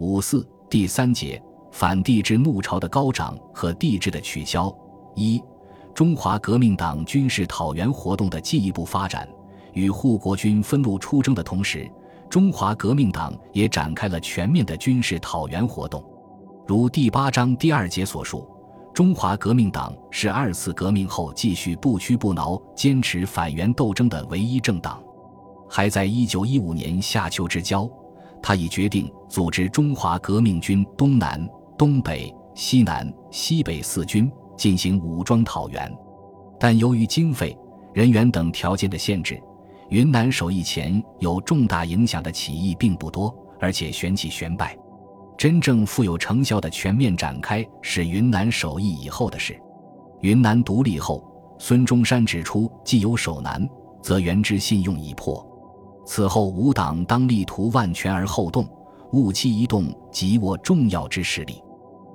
五四第三节反帝制怒潮的高涨和帝制的取消。一、中华革命党军事讨袁活动的进一步发展。与护国军分路出征的同时，中华革命党也展开了全面的军事讨袁活动。如第八章第二节所述，中华革命党是二次革命后继续不屈不挠坚持反袁斗争的唯一政党。还在一九一五年夏秋之交，他已决定组织中华革命军东南、东北、西南、西北四军进行武装讨袁，但由于经费、人员等条件的限制，云南首义前有重大影响的起义并不多，而且旋起旋败。真正富有成效的全面展开是云南首义以后的事。云南独立后，孙中山指出：“既有守南，则袁之信用已破。”此后，吾党当力图万全而后动，勿期一动即握重要之势力。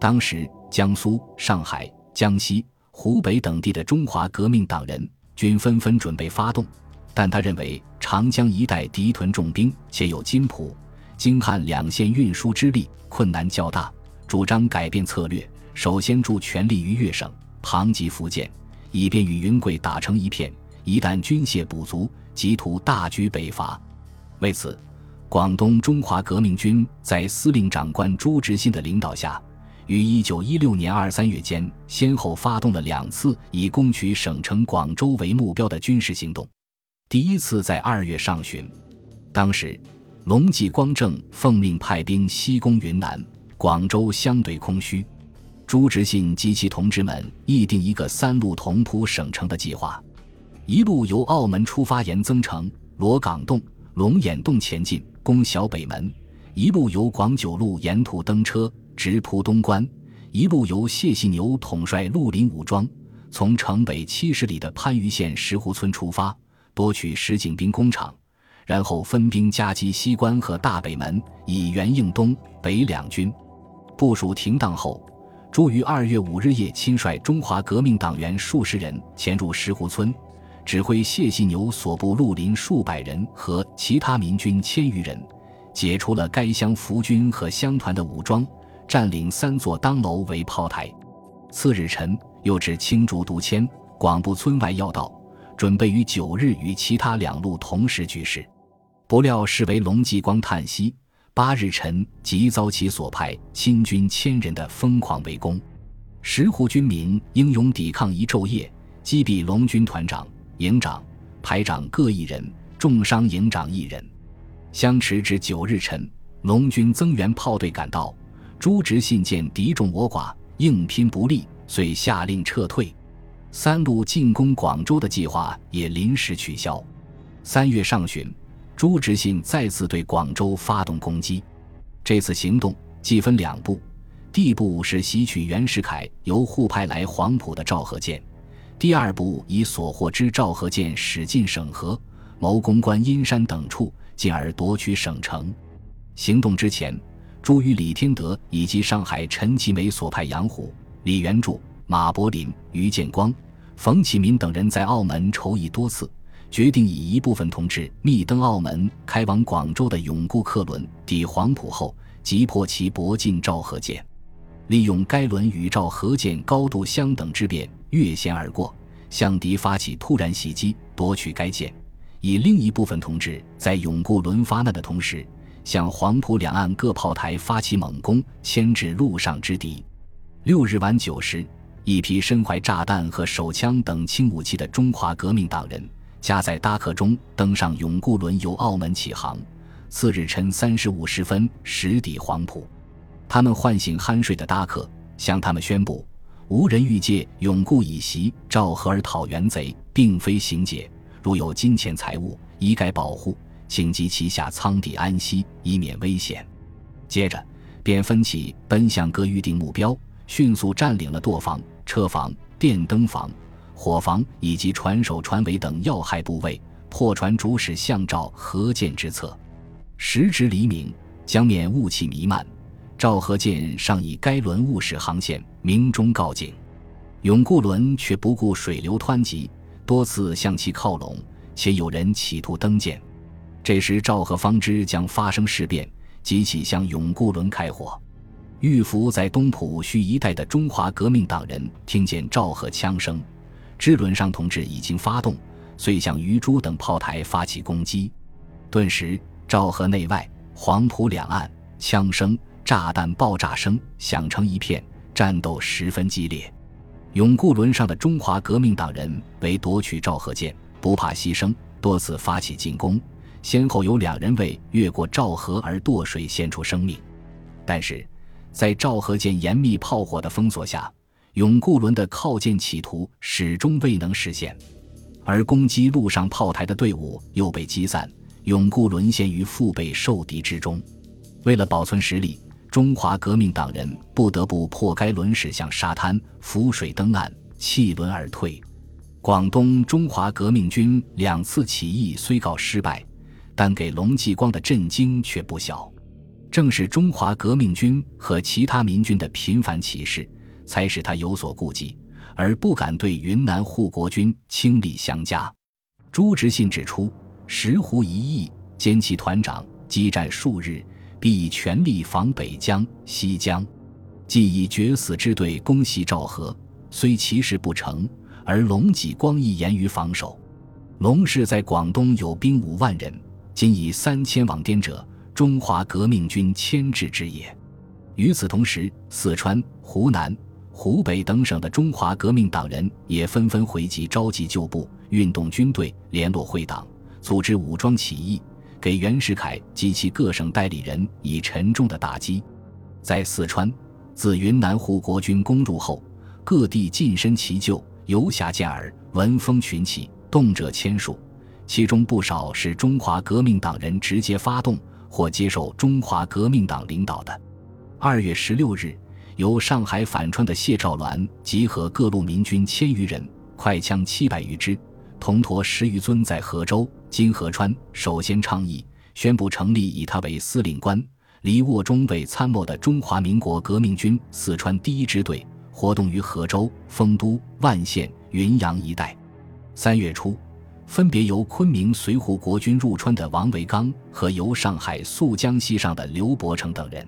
当时，江苏、上海、江西、湖北等地的中华革命党人均纷纷准备发动，但他认为长江一带敌屯重兵，且有津浦、京汉两线运输之力，困难较大，主张改变策略，首先助全力于粤省，旁及福建，以便与云贵打成一片。一旦军械补足，即图大举北伐。为此，广东中华革命军在司令长官朱执信的领导下，于1916年二三月间，先后发动了两次以攻取省城广州为目标的军事行动。第一次在二月上旬，当时龙继光正奉命派兵西攻云南，广州相对空虚，朱执信及其同志们议定一个三路同扑省城的计划。一路由澳门出发，沿增城、罗岗洞、龙眼洞前进，攻小北门；一路由广九路沿途登车，直扑东关；一路由谢细牛统帅绿林武装，从城北七十里的番禺县石湖村出发，夺取石井兵工厂，然后分兵夹击西关和大北门，以援应东北两军。部署停当后，朱于二月五日夜亲率中华革命党员数十人潜入石湖村。指挥谢细牛所部绿林数百人和其他民军千余人，解除了该乡伏军和乡团的武装，占领三座当楼为炮台。次日晨，又至青竹渡迁广布村外要道，准备于九日与其他两路同时举事。不料是为龙继光叹息。八日晨即遭其所派亲军千人的疯狂围攻，石湖军民英勇抵抗一昼夜，击毙龙军团长。营长、排长各一人，重伤营长一人。相持至九日晨，龙军增援炮队赶到，朱执信见敌众我寡，硬拼不利，遂下令撤退。三路进攻广州的计划也临时取消。三月上旬，朱执信再次对广州发动攻击。这次行动既分两步：第一步是袭取袁世凯由沪派来黄埔的赵和舰。第二步以所获之赵和舰驶进省河，谋攻关阴山等处，进而夺取省城。行动之前，朱与李天德以及上海陈其美所派杨虎、李元柱、马柏林、于建光、冯启民等人在澳门筹议多次，决定以一部分同志密登澳门开往广州的永固客轮抵黄埔后，击破其泊进赵和舰。利用该轮与赵和舰高度相等之便，越线而过，向敌发起突然袭击，夺取该舰。以另一部分同志在永固轮发难的同时，向黄埔两岸各炮台发起猛攻，牵制陆上之敌。六日晚九时，一批身怀炸弹和手枪等轻武器的中华革命党人，夹在搭客中登上永固轮，由澳门起航。次日晨三时五十分驶抵黄埔。他们唤醒酣睡的搭客，向他们宣布：无人欲借永固以袭赵和而讨袁贼，并非行劫。如有金钱财物，一概保护，请及其下仓底安息，以免危险。接着，便分起奔向各预定目标，迅速占领了舵房、车房、电灯房、火房以及船首、船尾等要害部位，破船主使向赵和舰之策。时值黎明，江面雾气弥漫。赵和舰上以该轮误驶航线，鸣钟告警，永固轮却不顾水流湍急，多次向其靠拢，且有人企图登舰。这时赵和方知将发生事变，即起向永固轮开火。玉福在东浦须一带的中华革命党人听见赵和枪声，知轮上同志已经发动，遂向鱼珠等炮台发起攻击。顿时，赵河内外、黄浦两岸，枪声、炸弹爆炸声响成一片，战斗十分激烈。永固轮上的中华革命党人为夺取赵河舰，不怕牺牲，多次发起进攻，先后有两人为越过赵河而堕水献出生命。但是，在赵河舰严密炮火的封锁下，永固轮的靠舰企图始终未能实现，而攻击陆上炮台的队伍又被击散，永固沦陷于腹背受敌之中。为了保存实力，中华革命党人不得不破该轮驶向沙滩，浮水登岸，弃轮而退。广东中华革命军两次起义虽告失败，但给龙继光的震惊却不小。正是中华革命军和其他民军的频繁起事，才使他有所顾忌，而不敢对云南护国军倾力相加。朱执信指出，石湖一役歼其团长，激战数日，必以全力防北江、西江，既以决死之队攻袭赵河，虽其事不成，而龙继光亦严于防守。龙氏在广东有兵五万人，今以三千往滇者。中华革命军牵制之也。与此同时，四川、湖南、湖北等省的中华革命党人也纷纷回集，召集旧部，运动军队，联络会党，组织武装起义，给袁世凯及其各省代理人以沉重的打击。在四川，自云南护国军攻入后，各地近身齐救，游侠见耳，闻风群起，动者千数，其中不少是中华革命党人直接发动。或接受中华革命党领导的。二月十六日，由上海反川的谢兆銮集合各路民军千余人，快枪七百余支，铜驼十余尊，在河州、金河川首先倡议，宣布成立以他为司令官、黎沃中为参谋的中华民国革命军四川第一支队，活动于河州、丰都、万县、云阳一带。三月初。分别由昆明随护国军入川的王维刚和由上海溯江西上的刘伯承等人，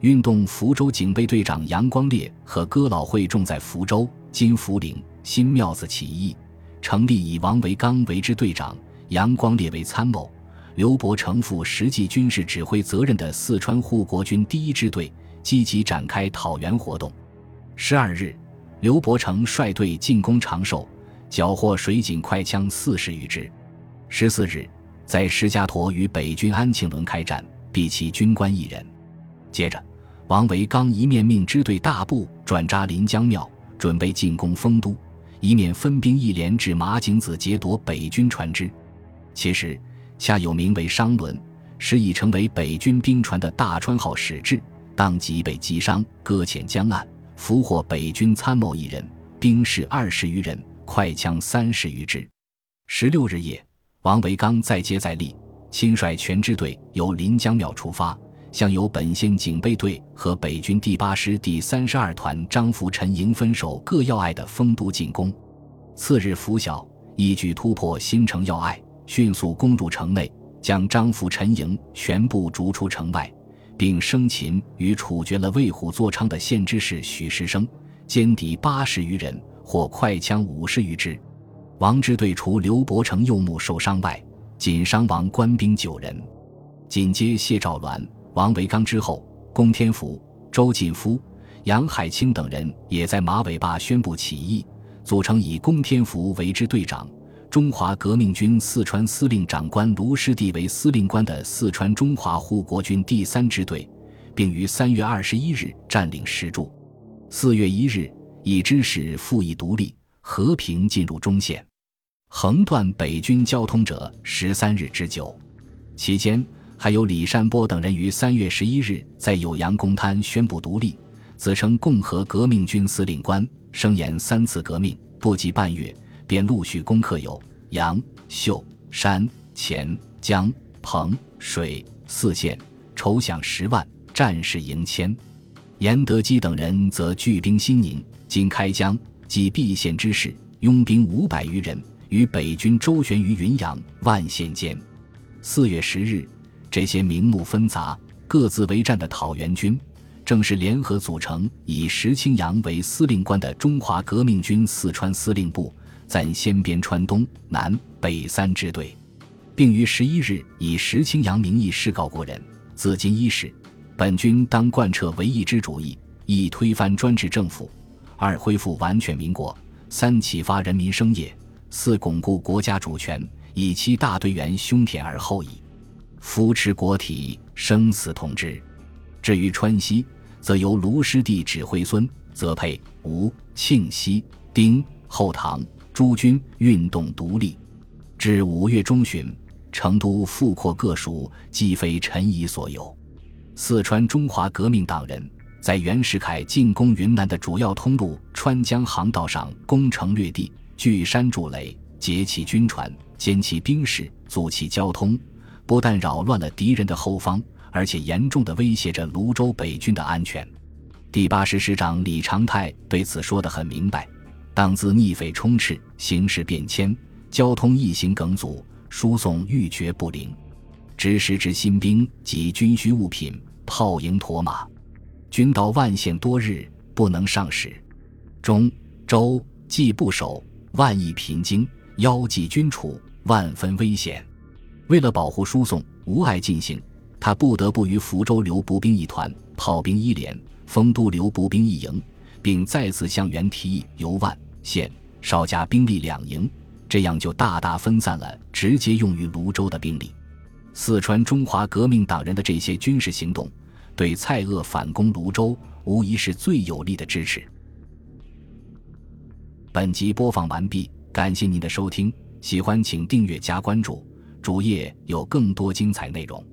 运动福州警备队长杨光烈和哥老会众在福州、金福岭、新庙子起义，成立以王维刚为之队长、杨光烈为参谋、刘伯承负实际军事指挥责任的四川护国军第一支队，积极展开讨袁活动。十二日，刘伯承率队进攻长寿。缴获水警快枪四十余支。十四日，在石家坨与北军安庆轮开战，毙其军官一人。接着，王维刚一面命支队大部转扎临江庙，准备进攻丰都，以免分兵一连至马井子劫夺北军船只。其实，恰有名为商轮，时已成为北军兵船的大川号始置，当即被击伤，搁浅江岸，俘获北军参谋一人，兵士二十余人。快枪三十余支。十六日夜，王维刚再接再厉，亲率全支队由临江庙出发，向由本县警备队和北军第八师第三十二团张福臣营分守各要隘的丰都进攻。次日拂晓，一举突破新城要隘，迅速攻入城内，将张福臣营全部逐出城外，并生擒与处决了为虎作伥的县知事许时生，歼敌八十余人。获快枪五十余支，王支队除刘伯承右目受伤外，仅伤亡官兵九人。紧接谢兆銮、王维刚之后，龚天福、周进夫、杨海清等人也在马尾巴宣布起义，组成以龚天福为之队长、中华革命军四川司令长官卢师弟为司令官的四川中华护国军第三支队，并于三月二十一日占领石柱。四月一日。以知使复议独立，和平进入中线，横断北军交通者十三日之久。期间，还有李山波等人于三月十一日在酉阳公滩宣布独立，自称共和革命军司令官，声言三次革命不及半月，便陆续攻克有阳、秀、山、黔、江、彭、水四县，筹饷十万，战士营千。严德基等人则聚兵新宁。经开江及毕县之势，拥兵五百余人，与北军周旋于云阳万县间。四月十日，这些名目纷杂、各自为战的讨袁军，正是联合组成以石青阳为司令官的中华革命军四川司令部，暂先编川东南北三支队，并于十一日以石青阳名义示告国人：自今伊始，本军当贯彻唯一之主义，一推翻专制政府，二恢复完全民国，三启发人民生业，四巩固国家主权，以期大队员胸田而后已。扶持国体，生死同之。至于川西，则由卢师弟指挥，孙泽佩、吴庆熙、丁后唐诸军运动独立。至五月中旬，成都复扩各属，既非陈仪所有。四川中华革命党人，在袁世凯进攻云南的主要通路川江航道上攻城略地，据山筑垒，截其军船，歼其兵士，阻其交通。不但扰乱了敌人的后方，而且严重的威胁着泸州北军的安全。第八师师长李长泰对此说得很明白：当自逆匪充斥，形势变迁，交通易行梗阻，输送欲绝不灵，执时之新兵及军需物品，炮营驮马，军到万县多日，不能上使。中州既不守，万亿贫经，腰系军储，万分危险。为了保护输送无碍进行，他不得不于福州留步兵一团、炮兵一连、丰都留步兵一营，并再次向袁提议由万县少加兵力两营，这样就大大分散了直接用于泸州的兵力。四川中华革命党人的这些军事行动，对蔡锷反攻泸州无疑是最有力的支持。本集播放完毕，感谢您的收听，喜欢请订阅加关注。主页有更多精彩内容。